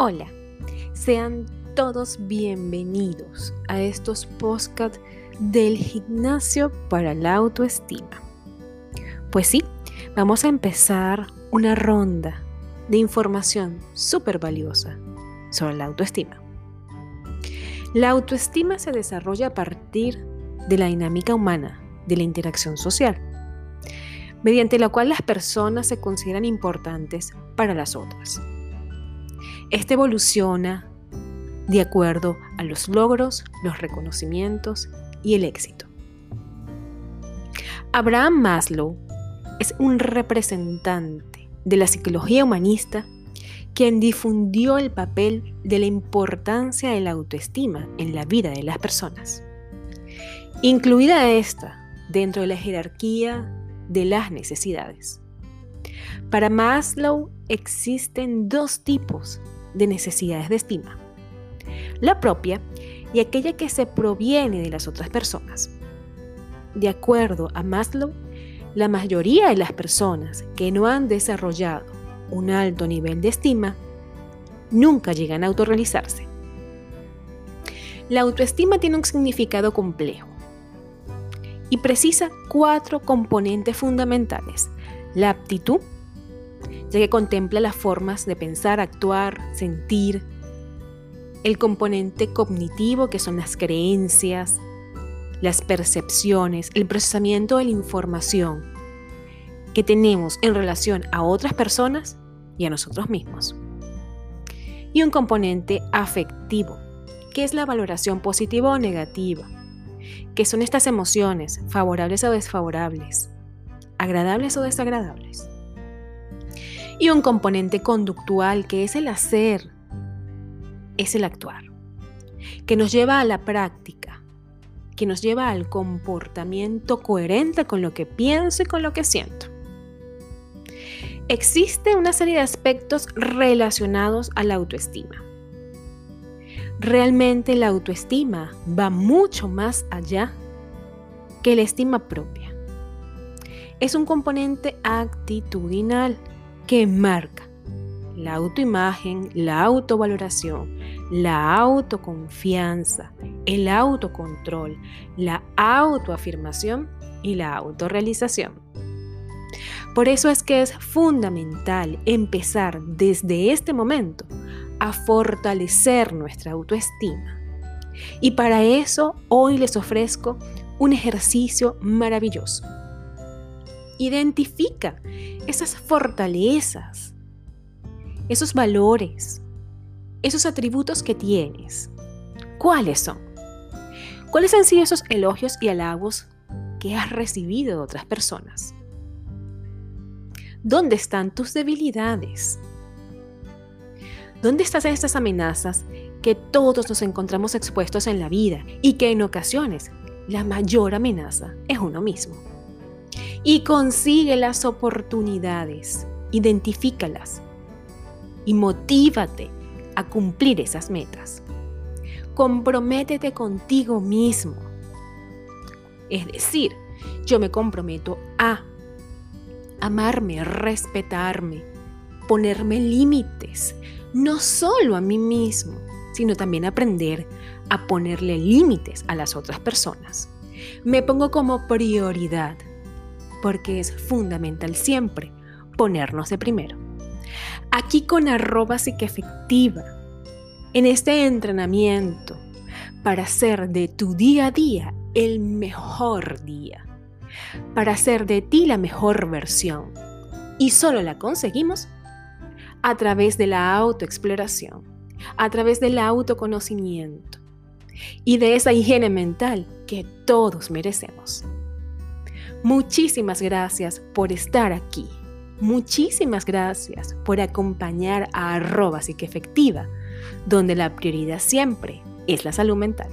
Hola, sean todos bienvenidos a estos podcasts del gimnasio para la autoestima. Pues sí, vamos a empezar una ronda de información súper valiosa sobre la autoestima. La autoestima se desarrolla a partir de la dinámica humana, de la interacción social, mediante la cual las personas se consideran importantes para las otras. Esta evoluciona de acuerdo a los logros, los reconocimientos y el éxito. Abraham Maslow es un representante de la psicología humanista quien difundió el papel de la importancia de la autoestima en la vida de las personas, incluida esta dentro de la jerarquía de las necesidades. Para Maslow existen dos tipos de necesidades de estima. La propia y aquella que se proviene de las otras personas. De acuerdo a Maslow, la mayoría de las personas que no han desarrollado un alto nivel de estima nunca llegan a autorrealizarse. La autoestima tiene un significado complejo y precisa cuatro componentes fundamentales. La aptitud, ya que contempla las formas de pensar, actuar, sentir, el componente cognitivo, que son las creencias, las percepciones, el procesamiento de la información que tenemos en relación a otras personas y a nosotros mismos. Y un componente afectivo, que es la valoración positiva o negativa, que son estas emociones, favorables o desfavorables, agradables o desagradables y un componente conductual que es el hacer, es el actuar, que nos lleva a la práctica, que nos lleva al comportamiento coherente con lo que pienso y con lo que siento. Existe una serie de aspectos relacionados a la autoestima. Realmente la autoestima va mucho más allá que la estima propia. Es un componente actitudinal que marca la autoimagen, la autovaloración, la autoconfianza, el autocontrol, la autoafirmación y la autorrealización. Por eso es que es fundamental empezar desde este momento a fortalecer nuestra autoestima. Y para eso hoy les ofrezco un ejercicio maravilloso. Identifica esas fortalezas, esos valores, esos atributos que tienes. ¿Cuáles son? ¿Cuáles han sido esos elogios y halagos que has recibido de otras personas? ¿Dónde están tus debilidades? ¿Dónde están estas amenazas que todos nos encontramos expuestos en la vida y que en ocasiones la mayor amenaza es uno mismo? Y consigue las oportunidades, identifícalas y motívate a cumplir esas metas. Comprométete contigo mismo. Es decir, yo me comprometo a amarme, respetarme, ponerme límites, no solo a mí mismo, sino también aprender a ponerle límites a las otras personas. Me pongo como prioridad porque es fundamental siempre ponernos de primero. Aquí con arroba que efectiva, en este entrenamiento para hacer de tu día a día el mejor día, para hacer de ti la mejor versión. Y solo la conseguimos a través de la autoexploración, a través del autoconocimiento y de esa higiene mental que todos merecemos. Muchísimas gracias por estar aquí. Muchísimas gracias por acompañar a arroba efectiva, donde la prioridad siempre es la salud mental.